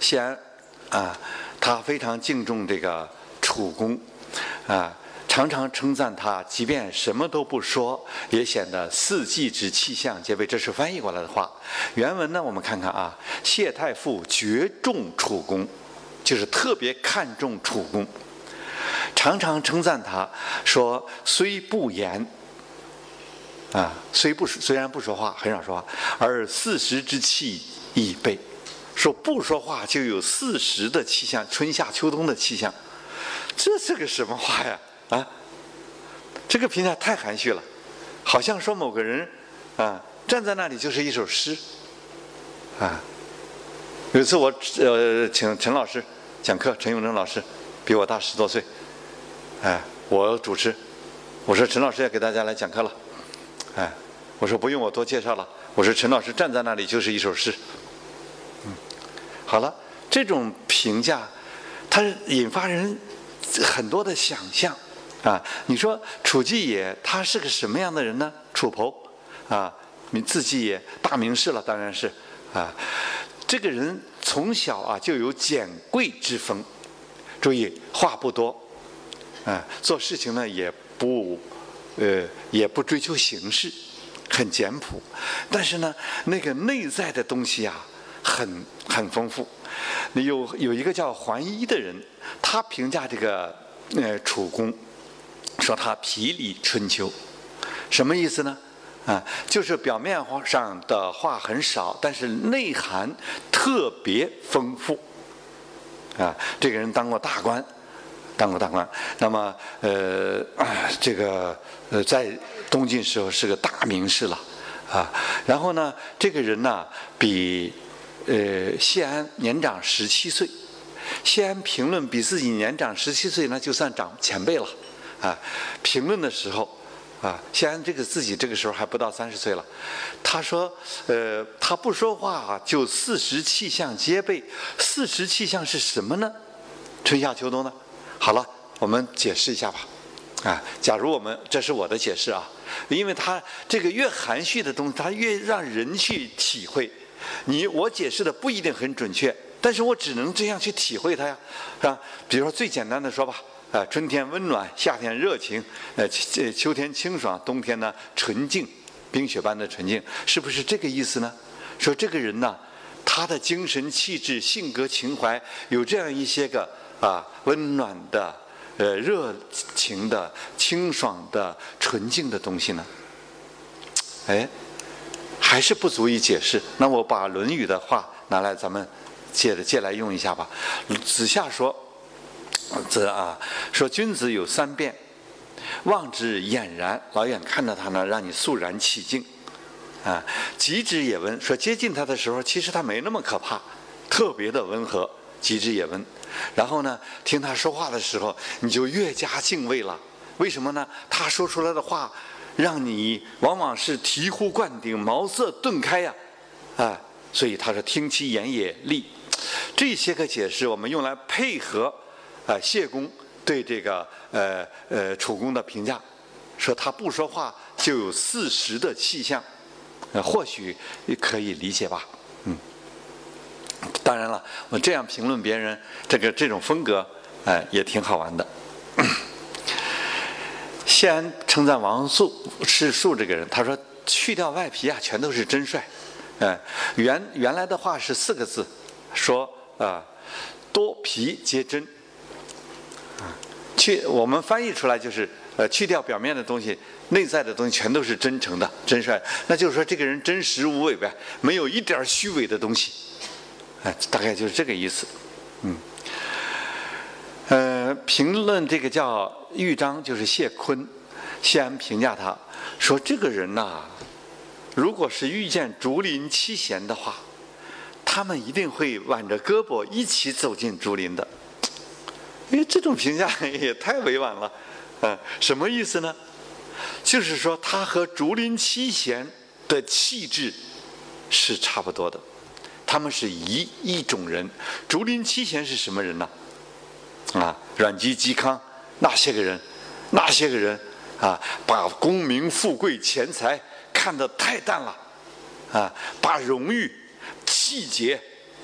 先啊，他非常敬重这个楚公啊，常常称赞他，即便什么都不说，也显得四季之气象皆备。这是翻译过来的话。原文呢，我们看看啊，谢太傅绝重楚公，就是特别看重楚公，常常称赞他说：“虽不言。”啊，虽不虽然不说话，很少说话，而四时之气已备。说不说话就有四时的气象，春夏秋冬的气象，这是个什么话呀？啊，这个评价太含蓄了，好像说某个人啊站在那里就是一首诗。啊，有一次我呃请陈老师讲课，陈永正老师比我大十多岁，哎，我主持，我说陈老师要给大家来讲课了。哎，我说不用我多介绍了。我说陈老师站在那里就是一首诗。好了，这种评价，它引发人很多的想象啊。你说楚季野他是个什么样的人呢？楚侯啊，名自己也，大名士了，当然是啊。这个人从小啊就有简贵之风，注意话不多，啊，做事情呢也不。呃，也不追求形式，很简朴，但是呢，那个内在的东西啊，很很丰富。有有一个叫桓伊的人，他评价这个呃楚公，说他皮里春秋，什么意思呢？啊，就是表面上的话很少，但是内涵特别丰富。啊，这个人当过大官。当过大官，那么呃，这个呃，在东晋时候是个大名士了啊。然后呢，这个人呢比呃谢安年长十七岁。谢安评论比自己年长十七岁，那就算长前辈了啊。评论的时候啊，谢安这个自己这个时候还不到三十岁了。他说呃，他不说话就四时气象皆备。四时气象是什么呢？春夏秋冬呢？好了，我们解释一下吧。啊，假如我们这是我的解释啊，因为他这个越含蓄的东西，他越让人去体会。你我解释的不一定很准确，但是我只能这样去体会它呀，是吧？比如说最简单的说吧，啊，春天温暖，夏天热情，呃，秋秋天清爽，冬天呢纯净，冰雪般的纯净，是不是这个意思呢？说这个人呢，他的精神气质、性格、情怀有这样一些个。啊，温暖的、呃，热情的、清爽的、纯净的东西呢？哎，还是不足以解释。那我把《论语》的话拿来，咱们借着借来用一下吧。子夏说：“子啊，说君子有三变，望之俨然，老远看着他呢，让你肃然起敬。啊，极之也温，说接近他的时候，其实他没那么可怕，特别的温和。极之也温。”然后呢，听他说话的时候，你就越加敬畏了。为什么呢？他说出来的话，让你往往是醍醐灌顶、茅塞顿开呀，啊！所以他说：“听其言也利。”这些个解释，我们用来配合啊谢公对这个呃呃楚公的评价，说他不说话就有四时的气象，呃，或许可以理解吧。嗯当然了，我这样评论别人，这个这种风格，哎，也挺好玩的。谢安称赞王素是树这个人，他说去掉外皮啊，全都是真帅。哎，原原来的话是四个字，说啊，多皮皆真。去我们翻译出来就是呃，去掉表面的东西，内在的东西全都是真诚的、真帅。那就是说这个人真实无伪呗，没有一点虚伪的东西。哎，大概就是这个意思，嗯，评论这个叫豫章，就是谢坤，谢安评价他说：“这个人呐，如果是遇见竹林七贤的话，他们一定会挽着胳膊一起走进竹林的。”因为，这种评价也太委婉了，嗯，什么意思呢？就是说他和竹林七贤的气质是差不多的。他们是一一种人，竹林七贤是什么人呢？啊阮籍、嵇康那些个人，那些个人啊，把功名富贵、钱财看得太淡了，啊，把荣誉、气节、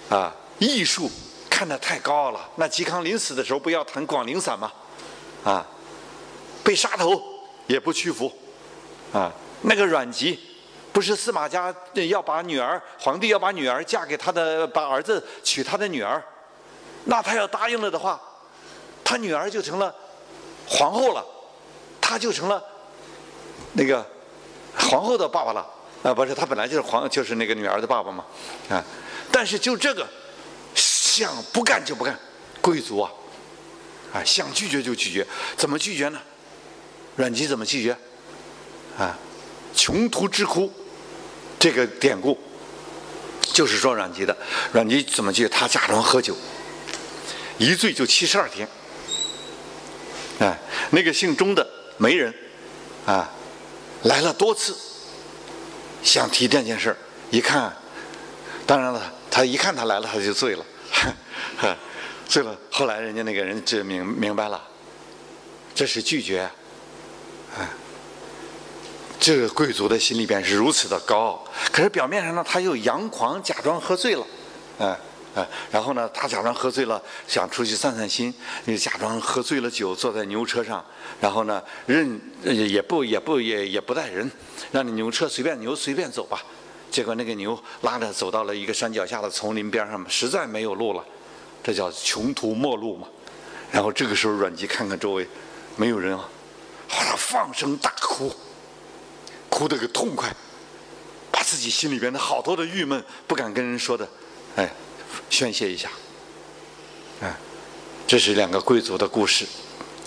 啊艺术看得太高傲了。那嵇康临死的时候不要弹广陵散吗？啊，被杀头也不屈服，啊，那个阮籍，不是司马家要把女儿，皇帝要把女儿嫁给他的，把儿子娶他的女儿，那他要答应了的话，他女儿就成了皇后了，他就成了那个皇后的爸爸了。啊，不是，他本来就是皇，就是那个女儿的爸爸嘛，啊，但是就这个，想不干就不干，贵族啊，啊，想拒绝就拒绝，怎么拒绝呢？阮籍怎么拒绝？啊，穷途之哭，这个典故就是说阮籍的。阮籍怎么拒绝？他假装喝酒，一醉就七十二天。哎，那个姓钟的媒人，啊，来了多次。想提这件事儿，一看，当然了，他一看他来了，他就醉了，醉了。后来人家那个人就明明白了，这是拒绝，哎，这个贵族的心里边是如此的高傲，可是表面上呢，他又佯狂，假装喝醉了，哎然后呢，他假装喝醉了，想出去散散心，就假装喝醉了酒，坐在牛车上，然后呢，任也不也不也也不带人。让你牛车随便牛随便走吧，结果那个牛拉着走到了一个山脚下的丛林边上，实在没有路了，这叫穷途末路嘛。然后这个时候阮籍看看周围，没有人啊，后来放声大哭，哭得个痛快，把自己心里边的好多的郁闷不敢跟人说的，哎，宣泄一下。哎，这是两个贵族的故事。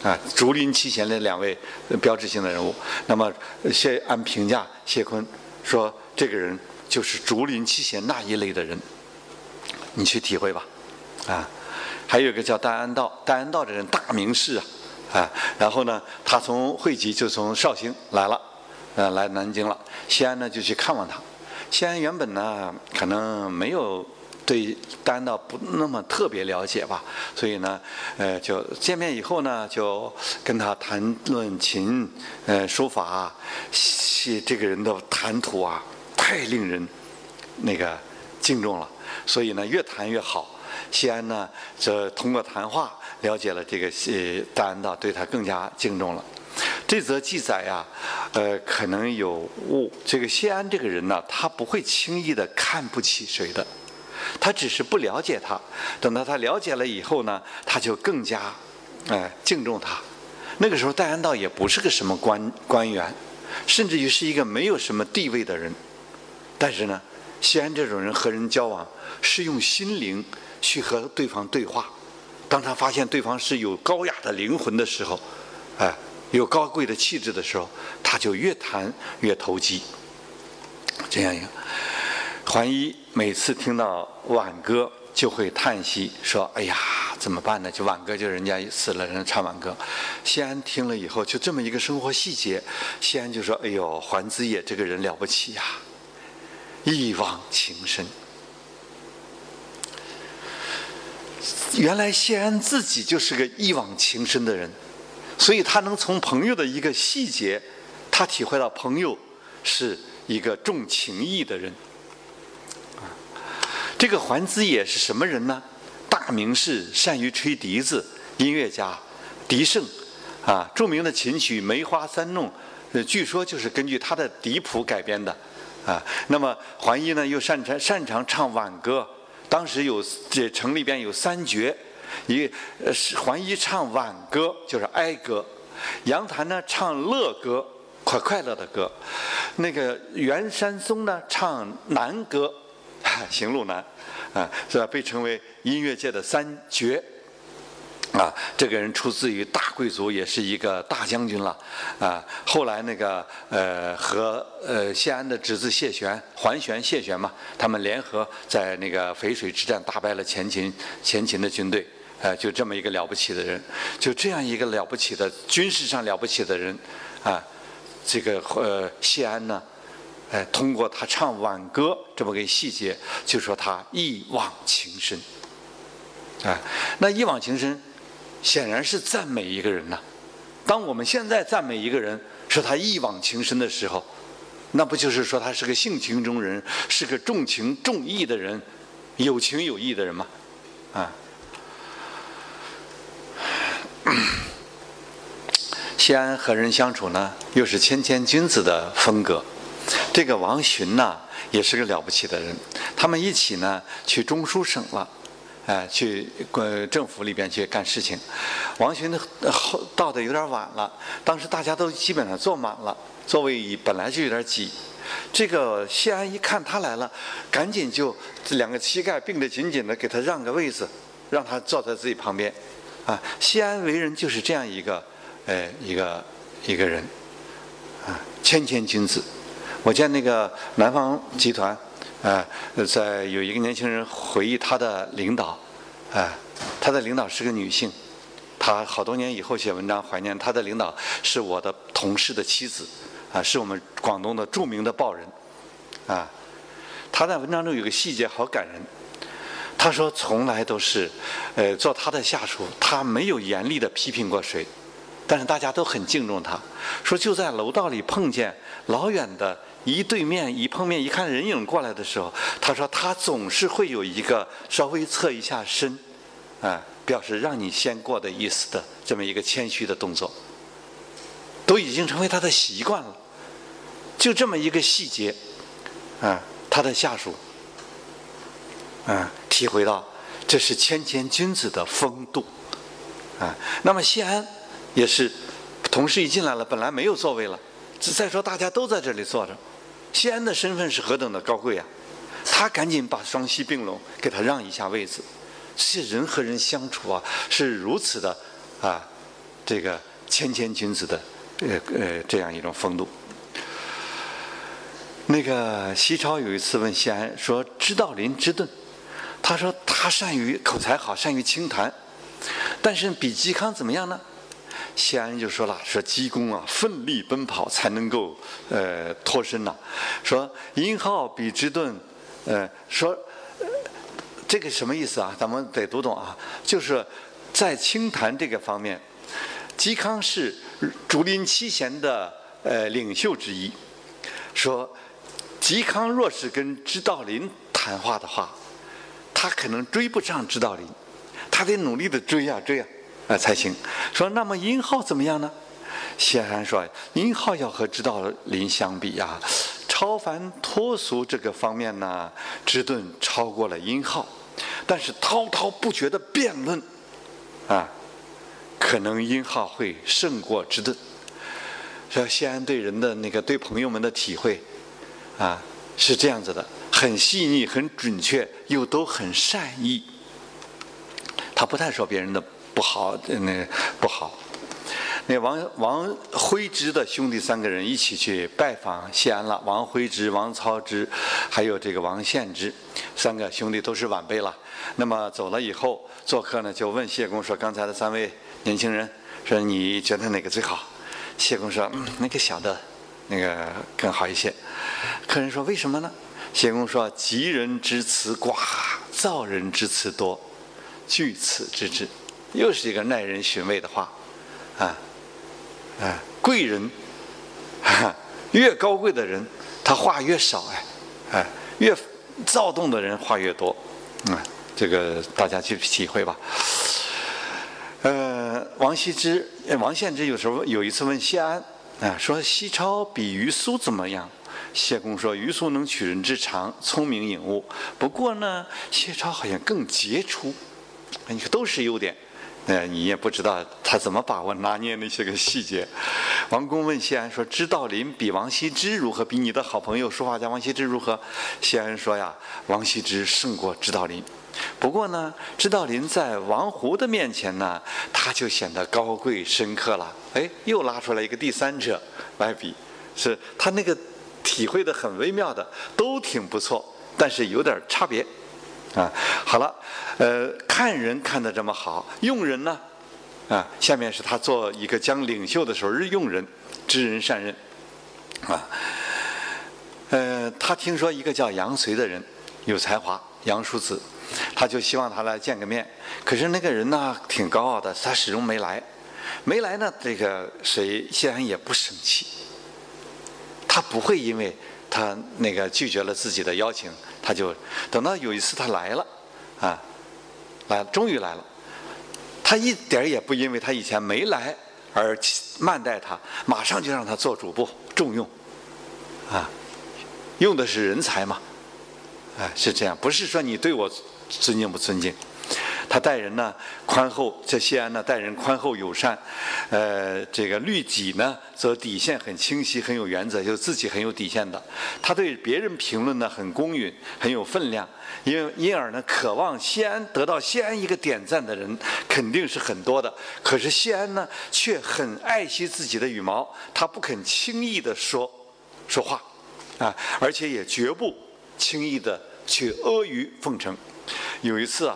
啊，竹林七贤的两位标志性的人物。那么，谢安评价，谢坤说，这个人就是竹林七贤那一类的人，你去体会吧。啊，还有一个叫戴安道，戴安道这人大名士啊，啊，然后呢，他从会稽就从绍兴来了，呃，来南京了。西安呢就去看望他。西安原本呢可能没有。对戴安道不那么特别了解吧，所以呢，呃，就见面以后呢，就跟他谈论琴，呃，书法，写这个人的谈吐啊，太令人那个敬重了。所以呢，越谈越好。西安呢，这通过谈话了解了这个呃戴安道，对他更加敬重了。这则记载呀，呃，可能有误。这个谢安这个人呢，他不会轻易的看不起谁的。他只是不了解他，等到他了解了以后呢，他就更加，哎，敬重他。那个时候戴安道也不是个什么官官员，甚至于是一个没有什么地位的人。但是呢，西安这种人和人交往是用心灵去和对方对话。当他发现对方是有高雅的灵魂的时候，哎，有高贵的气质的时候，他就越谈越投机。这样一个。桓一每次听到挽歌，就会叹息说：“哎呀，怎么办呢？就挽歌，就人家死了，人唱挽歌。”谢安听了以后，就这么一个生活细节，谢安就说：“哎呦，桓子野这个人了不起呀，一往情深。”原来谢安自己就是个一往情深的人，所以他能从朋友的一个细节，他体会到朋友是一个重情义的人。这个桓子野是什么人呢？大名士，善于吹笛子，音乐家，笛圣，啊，著名的琴曲《梅花三弄》，呃，据说就是根据他的笛谱改编的，啊，那么桓一呢又擅长擅长唱挽歌，当时有这城里边有三绝，一呃桓一唱挽歌就是哀歌，杨谭呢唱乐歌，快快乐的歌，那个袁山松呢唱南歌。行路难，啊，是吧？被称为音乐界的三绝，啊，这个人出自于大贵族，也是一个大将军了，啊，后来那个呃和呃谢安的侄子谢玄、桓玄、谢玄嘛，他们联合在那个淝水之战打败了前秦前秦的军队，呃，就这么一个了不起的人，就这样一个了不起的军事上了不起的人，啊，这个呃谢安呢。哎，通过他唱挽歌这么个细节，就说他一往情深。啊，那一往情深，显然是赞美一个人呐。当我们现在赞美一个人，说他一往情深的时候，那不就是说他是个性情中人，是个重情重义的人，有情有义的人吗？啊，谢安和人相处呢，又是谦谦君子的风格。这个王洵呢，也是个了不起的人。他们一起呢，去中书省了，哎，去呃政府里边去干事情。王洵后到的有点晚了，当时大家都基本上坐满了，座位本来就有点挤。这个谢安一看他来了，赶紧就两个膝盖并得紧紧的，给他让个位子，让他坐在自己旁边。啊，谢安为人就是这样一个。呃，一个一个人，啊，谦谦君子。我见那个南方集团，啊，在有一个年轻人回忆他的领导，啊，他的领导是个女性，他好多年以后写文章怀念他的领导是我的同事的妻子，啊，是我们广东的著名的报人，啊，他在文章中有个细节好感人，他说从来都是，呃，做他的下属，他没有严厉的批评过谁。但是大家都很敬重他，说就在楼道里碰见老远的一对面一碰面一看人影过来的时候，他说他总是会有一个稍微侧一下身，啊，表示让你先过的意思的这么一个谦虚的动作，都已经成为他的习惯了。就这么一个细节，啊，他的下属，啊，体会到这是谦谦君子的风度，啊，那么谢安。也是，同事一进来了，本来没有座位了。再说大家都在这里坐着，西安的身份是何等的高贵啊！他赶紧把双膝并拢，给他让一下位子。这些人和人相处啊，是如此的啊，这个谦谦君子的呃呃这样一种风度。那个西超有一次问西安说：“知道林之顿，他说他善于口才好，善于清谈，但是比嵇康怎么样呢？”谢安就说了：“说济公啊，奋力奔跑才能够呃脱身呐。说殷浩比之盾，呃，说这个什么意思啊？咱们得读懂啊。就是在清谈这个方面，嵇康是竹林七贤的呃领袖之一。说嵇康若是跟知道林谈话的话，他可能追不上知道林，他得努力的追呀追呀。”啊，才行。说那么殷浩怎么样呢？谢安说，殷浩要和知道林相比呀，超凡脱俗这个方面呢，知顿超过了殷浩，但是滔滔不绝的辩论，啊，可能殷浩会胜过知顿。说谢安对人的那个对朋友们的体会，啊，是这样子的，很细腻、很准确，又都很善意。他不太说别人的。不好，那不好。那王王徽之的兄弟三个人一起去拜访谢安了。王徽之、王操之，还有这个王献之，三个兄弟都是晚辈了。那么走了以后，做客呢就问谢公说：“刚才的三位年轻人，说你觉得哪个最好？”谢公说：“嗯，那个小的，那个更好一些。”客人说：“为什么呢？”谢公说：“吉人之词寡，造人之词多，据此之之。”又是一个耐人寻味的话，啊，啊，贵人，越高贵的人，他话越少哎，哎，越躁动的人话越多，啊，这个大家去体会吧。呃，王羲之、王献之有时候有一次问谢安，啊，说西超比于苏怎么样？谢公说于苏能取人之长，聪明颖悟，不过呢，谢超好像更杰出，你看都是优点。呃，你也不知道他怎么把握拿捏那些个细节。王公问谢安说：“知道林比王羲之如何？比你的好朋友书法家王羲之如何？”谢安说：“呀，王羲之胜过知道林。不过呢，知道林在王胡的面前呢，他就显得高贵深刻了。哎，又拉出来一个第三者来比，是他那个体会的很微妙的，都挺不错，但是有点差别。”啊，好了，呃，看人看得这么好，用人呢？啊，下面是他做一个将领袖的时候，日用人，知人善任。啊，呃，他听说一个叫杨随的人有才华，杨叔子，他就希望他来见个面。可是那个人呢，挺高傲的，他始终没来。没来呢，这个谁谢安也不生气，他不会因为他那个拒绝了自己的邀请。他就等到有一次他来了，啊，来了终于来了，他一点也不因为他以前没来而慢待他，马上就让他做主簿，重用，啊，用的是人才嘛，啊，是这样，不是说你对我尊敬不尊敬。他待人呢宽厚，在西安呢待人宽厚友善，呃，这个律己呢则底线很清晰，很有原则，就自己很有底线的。他对别人评论呢很公允，很有分量，因因而呢渴望西安得到西安一个点赞的人肯定是很多的。可是西安呢却很爱惜自己的羽毛，他不肯轻易的说说话，啊，而且也绝不轻易的去阿谀奉承。有一次啊。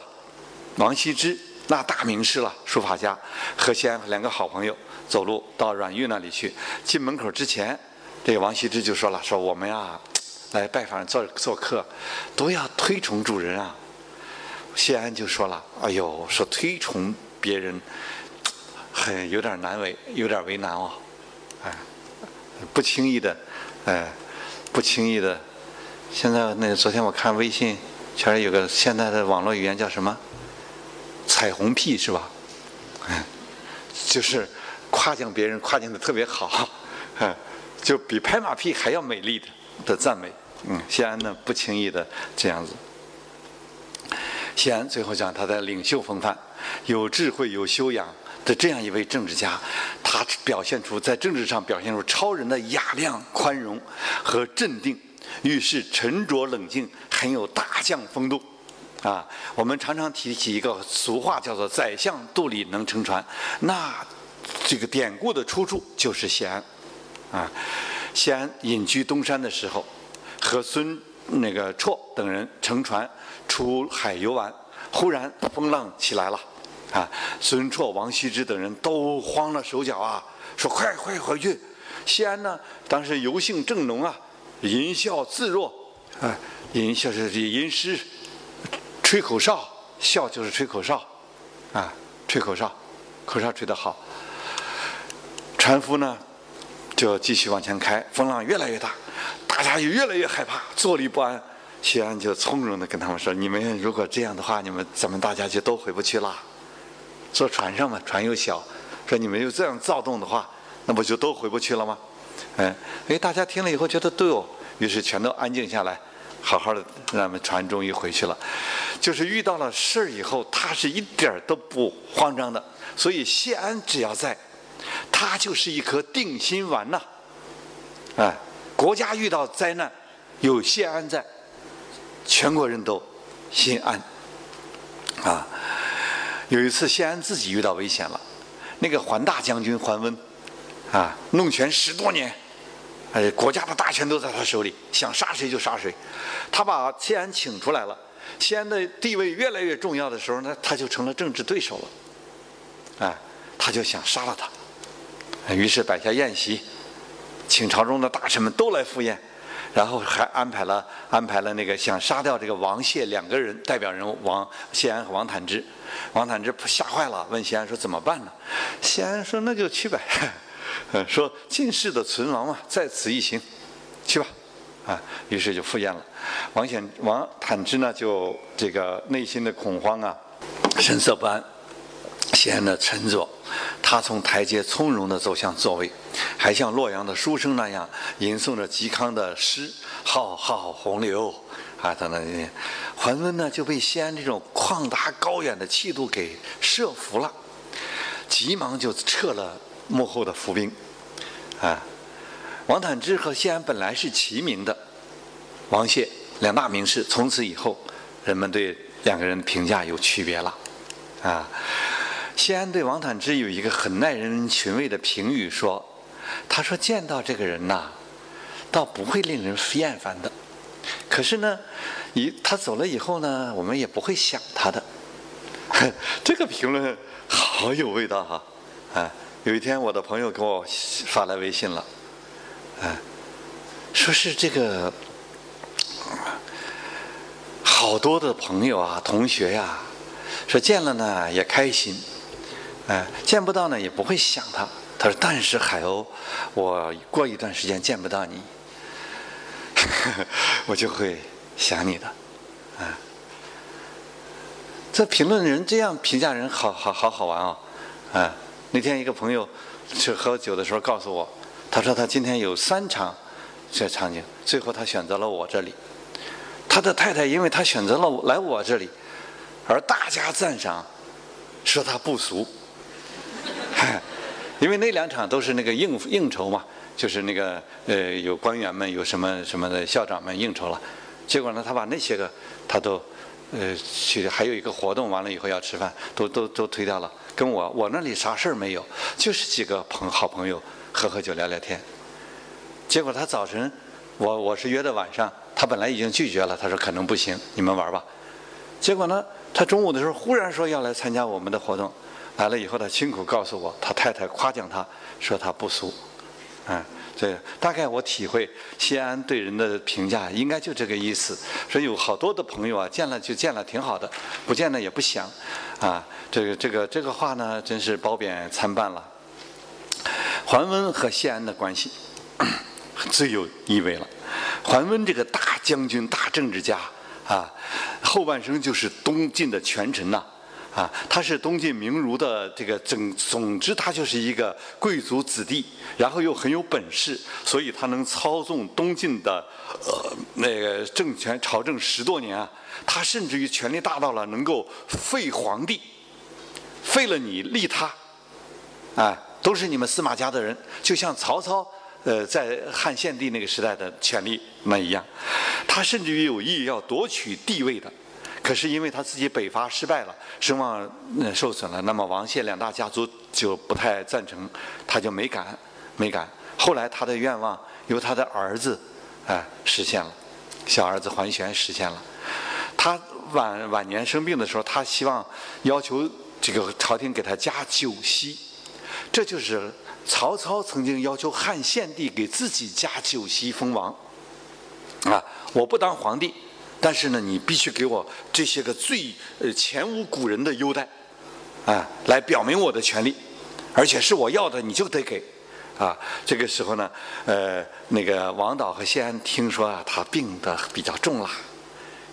王羲之那大名师了，书法家，和西安两个好朋友走路到阮玉那里去。进门口之前，这个王羲之就说了：“说我们呀，来拜访做做客，都要推崇主人啊。”谢安就说了：“哎呦，说推崇别人，很有点难为，有点为难哦。哎，不轻易的，哎，不轻易的。现在那昨天我看微信，全是有个现在的网络语言叫什么？”彩虹屁是吧？嗯 就是夸奖别人，夸奖的特别好，就比拍马屁还要美丽的的赞美。嗯，谢安呢不轻易的这样子。谢安最后讲他的领袖风范，有智慧、有修养的这样一位政治家，他表现出在政治上表现出超人的雅量、宽容和镇定，遇事沉着冷静，很有大将风度。啊，我们常常提起一个俗话，叫做“宰相肚里能撑船”。那这个典故的出处就是谢安。啊，谢安隐居东山的时候，和孙那个绰等人乘船出海游玩，忽然风浪起来了。啊，孙绰、王羲之等人都慌了手脚啊，说：“快快回去！”谢安呢，当时游兴正浓啊，吟啸自若，啊，吟啸是吟诗。吹口哨，笑就是吹口哨，啊，吹口哨，口哨吹得好。船夫呢，就继续往前开，风浪越来越大，大家也越来越害怕，坐立不安。谢安就从容地跟他们说：“你们如果这样的话，你们咱们大家就都回不去了。坐船上嘛，船又小，说你们又这样躁动的话，那不就都回不去了吗？”嗯，哎，大家听了以后觉得对哦，于是全都安静下来。好好的，咱们船终于回去了。就是遇到了事儿以后，他是一点儿都不慌张的。所以谢安只要在，他就是一颗定心丸呐。哎，国家遇到灾难，有谢安在，全国人都心安。啊，有一次谢安自己遇到危险了，那个桓大将军桓温，啊，弄权十多年。哎，国家的大权都在他手里，想杀谁就杀谁。他把谢安请出来了，西安的地位越来越重要的时候呢，他就成了政治对手了。哎，他就想杀了他，于是摆下宴席，请朝中的大臣们都来赴宴，然后还安排了安排了那个想杀掉这个王谢两个人代表人物王谢安和王坦之。王坦之吓坏了，问谢安说怎么办呢？谢安说那就去呗。说进士的存亡嘛，在此一行，去吧，啊，于是就赴宴了。王显、王坦之呢，就这个内心的恐慌啊，神色不安，显得沉着。他从台阶从容地走向座位，还像洛阳的书生那样吟诵着嵇康的诗：“浩浩洪流。”啊，等等。桓温呢，就被西安这种旷达高远的气度给慑服了，急忙就撤了。幕后的伏兵，啊，王坦之和谢安本来是齐名的，王谢两大名士，从此以后，人们对两个人的评价有区别了，啊，谢安对王坦之有一个很耐人寻味的评语，说，他说见到这个人呐，倒不会令人厌烦的，可是呢，一他走了以后呢，我们也不会想他的，这个评论好有味道哈，啊。有一天，我的朋友给我发来微信了，啊，说是这个好多的朋友啊、同学呀，说见了呢也开心，啊，见不到呢也不会想他。他说：“但是海鸥，我过一段时间见不到你，我就会想你的。”啊，这评论人这样评价人，好好好好玩啊！那天一个朋友去喝酒的时候告诉我，他说他今天有三场这场景，最后他选择了我这里。他的太太因为他选择了来我这里，而大加赞赏，说他不俗。因为那两场都是那个应应酬嘛，就是那个呃有官员们有什么什么的校长们应酬了，结果呢他把那些个他都呃去还有一个活动完了以后要吃饭都都都推掉了，跟我我那里啥事儿没有，就是几个朋好朋友喝喝酒聊聊天。结果他早晨我我是约的晚上，他本来已经拒绝了，他说可能不行，你们玩吧。结果呢他中午的时候忽然说要来参加我们的活动。来了以后，他亲口告诉我，他太太夸奖他，说他不俗，嗯，这大概我体会西安对人的评价应该就这个意思。说有好多的朋友啊，见了就见了，挺好的；不见了也不想，啊，这个这个这个话呢，真是褒贬参半了。桓温和谢安的关系 最有意味了。桓温这个大将军、大政治家啊，后半生就是东晋的权臣呐。啊，他是东晋名儒的这个总，总之他就是一个贵族子弟，然后又很有本事，所以他能操纵东晋的呃那个政权朝政十多年啊。他甚至于权力大到了能够废皇帝，废了你立他，啊，都是你们司马家的人，就像曹操呃在汉献帝那个时代的权力那一样，他甚至于有意要夺取帝位的。可是因为他自己北伐失败了，声望受损了，那么王谢两大家族就不太赞成，他就没敢，没敢。后来他的愿望由他的儿子，哎，实现了，小儿子桓玄实现了。他晚晚年生病的时候，他希望要求这个朝廷给他加九锡，这就是曹操曾经要求汉献帝给自己加九锡封王。啊，我不当皇帝。但是呢，你必须给我这些个最呃前无古人的优待，啊，来表明我的权利，而且是我要的，你就得给，啊，这个时候呢，呃，那个王导和谢安听说啊，他病得比较重了，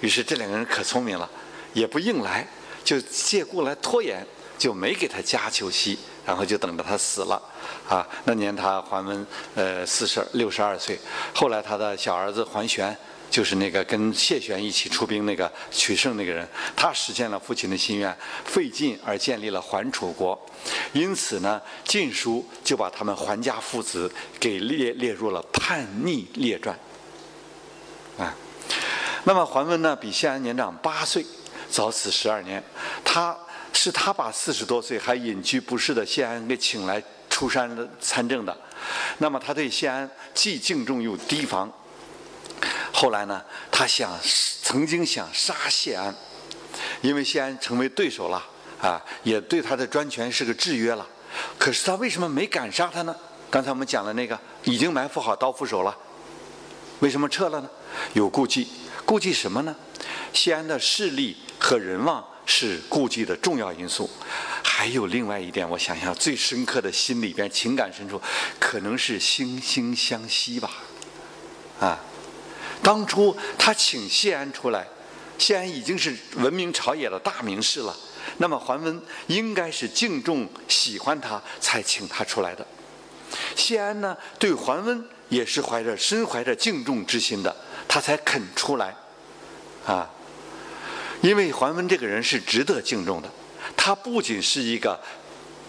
于是这两个人可聪明了，也不硬来，就借故来拖延，就没给他加酒席，然后就等着他死了，啊，那年他桓温呃四十六十二岁，后来他的小儿子桓玄。就是那个跟谢玄一起出兵那个取胜那个人，他实现了父亲的心愿，废晋而建立了桓楚国，因此呢，《晋书》就把他们桓家父子给列列入了叛逆列传。啊，那么桓温呢，比谢安年长八岁，早死十二年，他是他把四十多岁还隐居不仕的谢安给请来出山参政的，那么他对谢安既敬重又提防。后来呢，他想曾经想杀谢安，因为谢安成为对手了啊，也对他的专权是个制约了。可是他为什么没敢杀他呢？刚才我们讲的那个已经埋伏好刀斧手了，为什么撤了呢？有顾忌，顾忌什么呢？谢安的势力和人望是顾忌的重要因素。还有另外一点，我想想最深刻的心里边情感深处，可能是惺惺相惜吧，啊。当初他请谢安出来，谢安已经是闻名朝野的大名士了。那么桓温应该是敬重、喜欢他，才请他出来的。谢安呢，对桓温也是怀着深怀着敬重之心的，他才肯出来。啊，因为桓温这个人是值得敬重的，他不仅是一个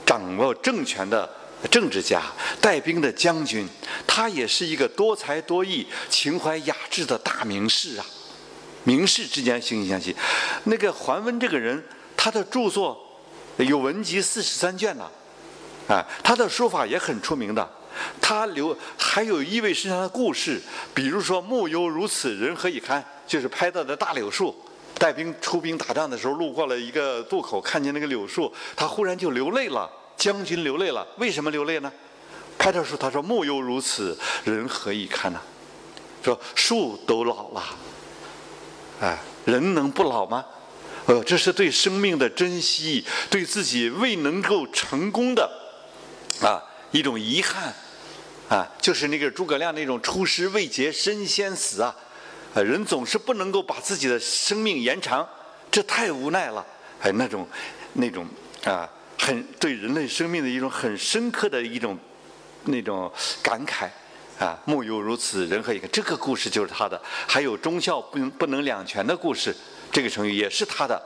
掌握政权的。政治家、带兵的将军，他也是一个多才多艺、情怀雅致的大名士啊！名士之间惺惺相惜。那个桓温这个人，他的著作有文集四十三卷呢，啊，他的书法也很出名的。他留还有意味深长的故事，比如说“木犹如此，人何以堪”，就是拍到的大柳树，带兵出兵打仗的时候，路过了一个渡口，看见那个柳树，他忽然就流泪了。将军流泪了，为什么流泪呢？拍照时他说：“木犹如此，人何以堪呢？”说树都老了，哎，人能不老吗？呃，这是对生命的珍惜，对自己未能够成功的啊一种遗憾啊，就是那个诸葛亮那种出师未捷身先死啊，呃人总是不能够把自己的生命延长，这太无奈了。哎，那种那种啊，很对人类生命的一种很深刻的一种那种感慨啊。木有如此，人何以堪？这个故事就是他的。还有忠孝不能不能两全的故事，这个成语也是他的。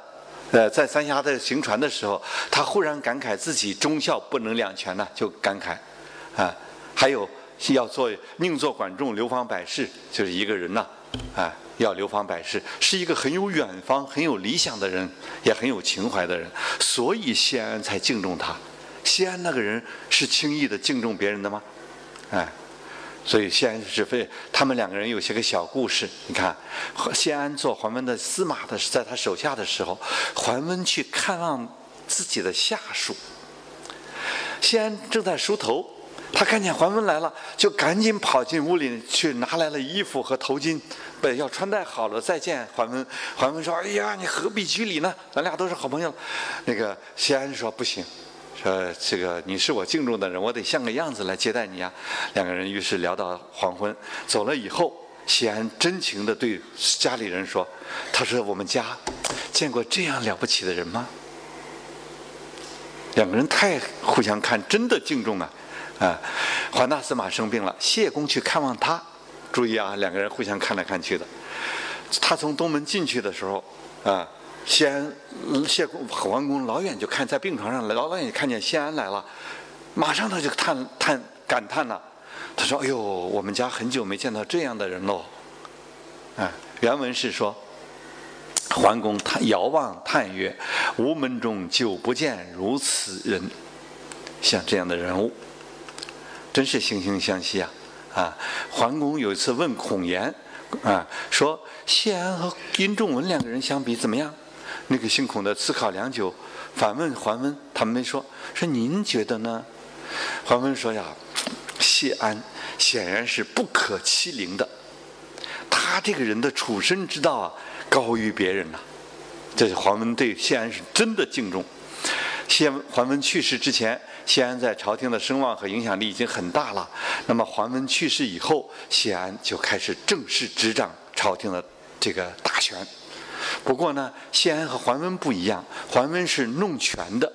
呃，在三峡的行船的时候，他忽然感慨自己忠孝不能两全呢，就感慨啊。还有要做宁做管仲，流芳百世，就是一个人呐，啊要流芳百世，是一个很有远方、很有理想的人，也很有情怀的人，所以谢安才敬重他。谢安那个人是轻易的敬重别人的吗？哎。所以谢安是非，他们两个人有些个小故事。你看，谢安做桓温的司马的在他手下的时候，桓温去看望自己的下属。谢安正在梳头，他看见桓温来了，就赶紧跑进屋里去拿来了衣服和头巾，不要穿戴好了再见桓温。桓温说：“哎呀，你何必拘礼呢？咱俩都是好朋友。”那个谢安说：“不行。”说这个你是我敬重的人，我得像个样子来接待你啊。两个人于是聊到黄昏，走了以后，谢安真情的对家里人说：“他说我们家见过这样了不起的人吗？”两个人太互相看，真的敬重啊！啊，桓大司马生病了，谢公去看望他。注意啊，两个人互相看来看去的。他从东门进去的时候，啊。谢安、谢公、桓公老远就看在病床上，老远也看见谢安来了，马上他就叹叹感叹了，他说：“哎呦，我们家很久没见到这样的人喽。”啊，原文是说，桓公他遥望叹曰：“吾门中久不见如此人，像这样的人物，真是惺惺相惜啊！”啊，桓公有一次问孔颜，啊，说谢安和殷仲文两个人相比怎么样？那个姓孔的思考良久，反问桓温，他们没说，说您觉得呢？桓温说呀，谢安显然是不可欺凌的，他这个人的处身之道啊，高于别人呐。这是桓温对谢安是真的敬重。谢桓温去世之前，谢安在朝廷的声望和影响力已经很大了。那么桓温去世以后，谢安就开始正式执掌朝廷的这个大权。不过呢，谢安和桓温不一样，桓温是弄权的，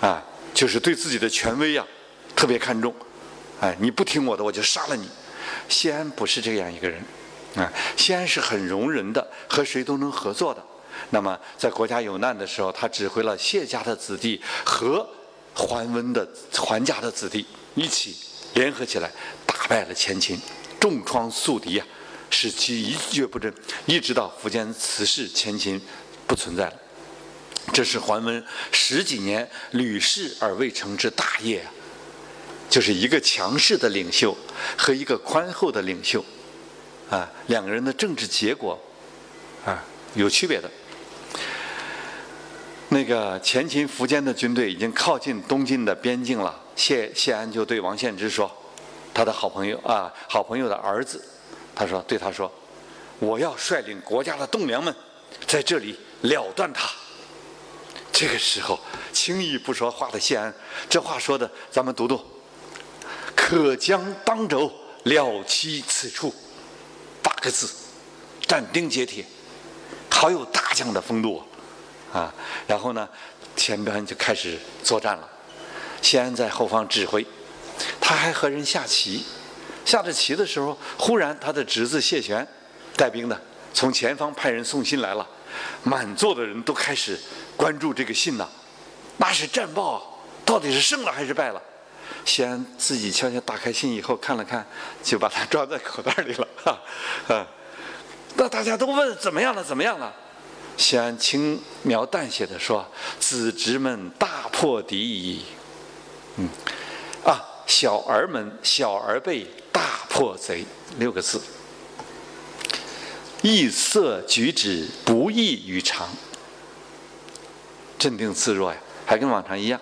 啊，就是对自己的权威呀特别看重，哎，你不听我的，我就杀了你。谢安不是这样一个人，啊，谢安是很容人的，和谁都能合作的。那么在国家有难的时候，他指挥了谢家的子弟和桓温的桓家的子弟一起联合起来，打败了前秦，重创宿敌呀。使其一蹶不振，一直到苻坚此事前秦不存在了。这是桓温十几年屡试而未成之大业啊！就是一个强势的领袖和一个宽厚的领袖啊，两个人的政治结果啊有区别的。那个前秦苻坚的军队已经靠近东晋的边境了，谢谢安就对王献之说：“他的好朋友啊，好朋友的儿子。”他说：“对他说，我要率领国家的栋梁们，在这里了断他。”这个时候，轻易不说话的谢安，这话说的，咱们读读：“可将当轴，了其此处。”八个字，斩钉截铁，好有大将的风度啊！啊然后呢，前边就开始作战了。谢安在后方指挥，他还和人下棋。下着棋的时候，忽然他的侄子谢玄带兵的从前方派人送信来了，满座的人都开始关注这个信呐，那是战报，到底是胜了还是败了？谢安自己悄悄打开信以后看了看，就把它装在口袋里了。哈，啊，那大家都问怎么样了？怎么样了？先轻描淡写的说：“子侄们大破敌矣。”嗯，啊，小儿们小儿辈。大破贼六个字，异色举止不异于常，镇定自若呀，还跟往常一样。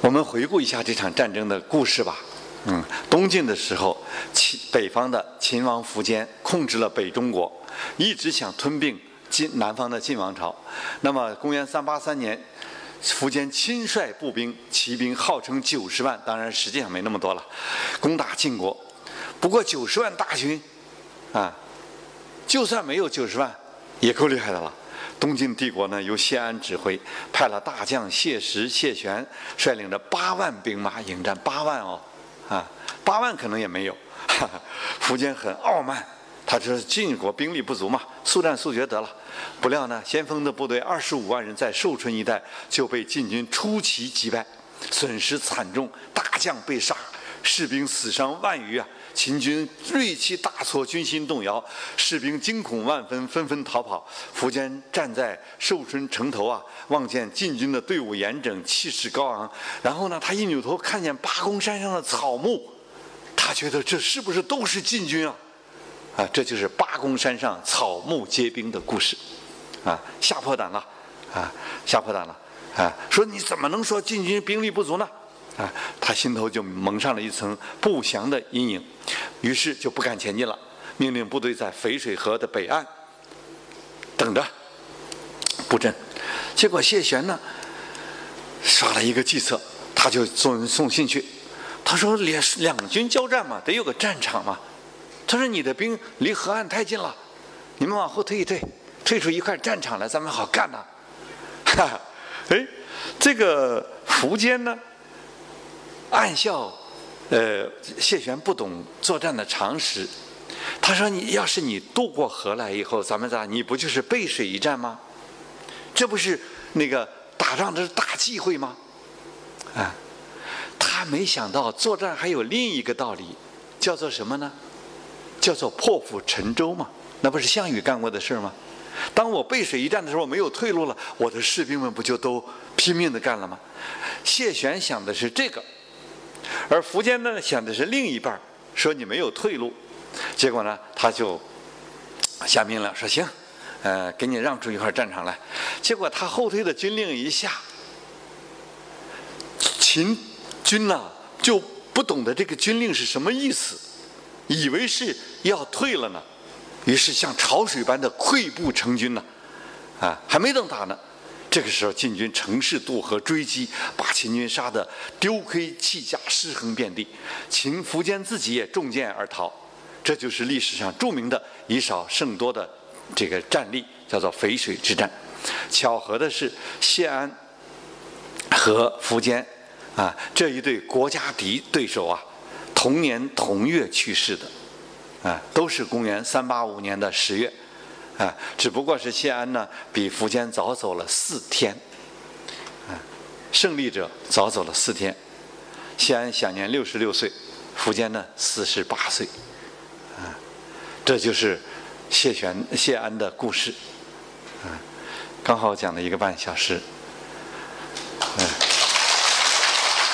我们回顾一下这场战争的故事吧。嗯，东晋的时候，秦北方的秦王苻坚控制了北中国，一直想吞并晋南方的晋王朝。那么，公元三八三年。苻坚亲率步兵、骑兵，号称九十万，当然实际上没那么多了，攻打晋国。不过九十万大军，啊，就算没有九十万，也够厉害的了。东晋帝国呢由谢安指挥，派了大将谢石、谢玄率领着八万兵马迎战，八万哦，啊，八万可能也没有。苻坚很傲慢，他这晋国兵力不足嘛，速战速决得了。不料呢，先锋的部队二十五万人在寿春一带就被晋军出奇击败，损失惨重，大将被杀，士兵死伤万余啊！秦军锐气大挫，军心动摇，士兵惊恐万分，纷纷逃跑。苻坚站在寿春城头啊，望见晋军的队伍严整，气势高昂。然后呢，他一扭头看见八公山上的草木，他觉得这是不是都是晋军啊？啊，这就是八公山上草木皆兵的故事，啊，吓破胆了，啊，吓破胆了，啊，说你怎么能说晋军兵力不足呢？啊，他心头就蒙上了一层不祥的阴影，于是就不敢前进了，命令部队在淝水河的北岸等着布阵。结果谢玄呢，耍了一个计策，他就送送信去，他说两两军交战嘛，得有个战场嘛。他说：“你的兵离河岸太近了，你们往后退一退，退出一块战场来，咱们好干呐。”哈哈，哎，这个苻坚呢，暗笑，呃，谢玄不懂作战的常识。他说：“你要是你渡过河来以后，咱们咋？你不就是背水一战吗？这不是那个打仗这是大忌讳吗？”啊，他没想到作战还有另一个道理，叫做什么呢？叫做破釜沉舟嘛，那不是项羽干过的事吗？当我背水一战的时候，没有退路了，我的士兵们不就都拼命的干了吗？谢玄想的是这个，而苻坚呢想的是另一半说你没有退路。结果呢，他就下命令说行，呃，给你让出一块战场来。结果他后退的军令一下，秦军呐就不懂得这个军令是什么意思。以为是要退了呢，于是像潮水般的溃不成军呢，啊，还没等打呢，这个时候晋军乘势渡河追击，把秦军杀得丢盔弃甲，尸横遍地。秦苻坚自己也中箭而逃，这就是历史上著名的以少胜多的这个战例，叫做淝水之战。巧合的是，谢安和苻坚啊这一对国家敌对手啊。同年同月去世的，啊，都是公元三八五年的十月，啊，只不过是谢安呢比苻坚早走了四天，啊，胜利者早走了四天，谢安享年六十六岁，苻坚呢四十八岁，啊，这就是谢玄谢安的故事，啊，刚好讲了一个半小时。嗯